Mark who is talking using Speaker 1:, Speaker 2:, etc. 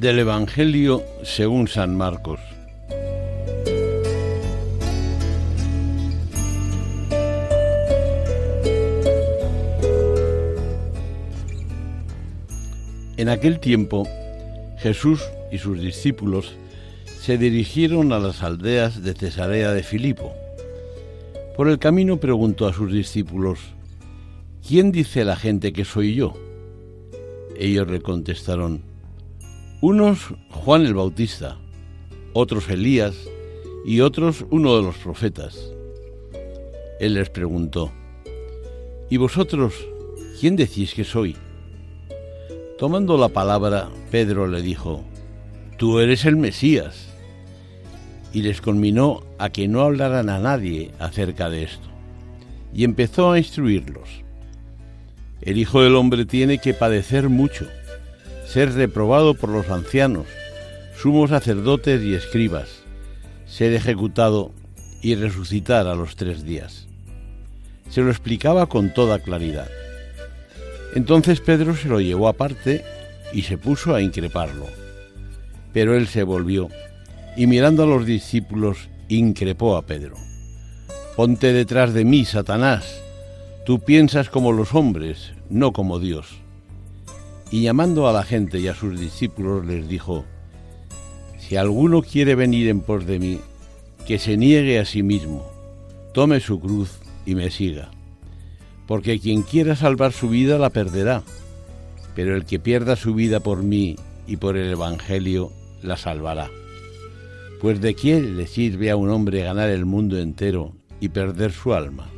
Speaker 1: Del Evangelio según San Marcos. En aquel tiempo, Jesús y sus discípulos se dirigieron a las aldeas de Cesarea de Filipo. Por el camino preguntó a sus discípulos, ¿quién dice la gente que soy yo? Ellos le contestaron, unos Juan el Bautista, otros Elías y otros uno de los profetas. Él les preguntó, ¿Y vosotros quién decís que soy? Tomando la palabra, Pedro le dijo, Tú eres el Mesías. Y les conminó a que no hablaran a nadie acerca de esto. Y empezó a instruirlos. El Hijo del Hombre tiene que padecer mucho ser reprobado por los ancianos, sumos sacerdotes y escribas, ser ejecutado y resucitar a los tres días. Se lo explicaba con toda claridad. Entonces Pedro se lo llevó aparte y se puso a increparlo. Pero él se volvió y mirando a los discípulos increpó a Pedro. Ponte detrás de mí, Satanás. Tú piensas como los hombres, no como Dios y llamando a la gente y a sus discípulos les dijo, Si alguno quiere venir en pos de mí, que se niegue a sí mismo, tome su cruz y me siga. Porque quien quiera salvar su vida la perderá, pero el que pierda su vida por mí y por el Evangelio la salvará. Pues de quién le sirve a un hombre ganar el mundo entero y perder su alma?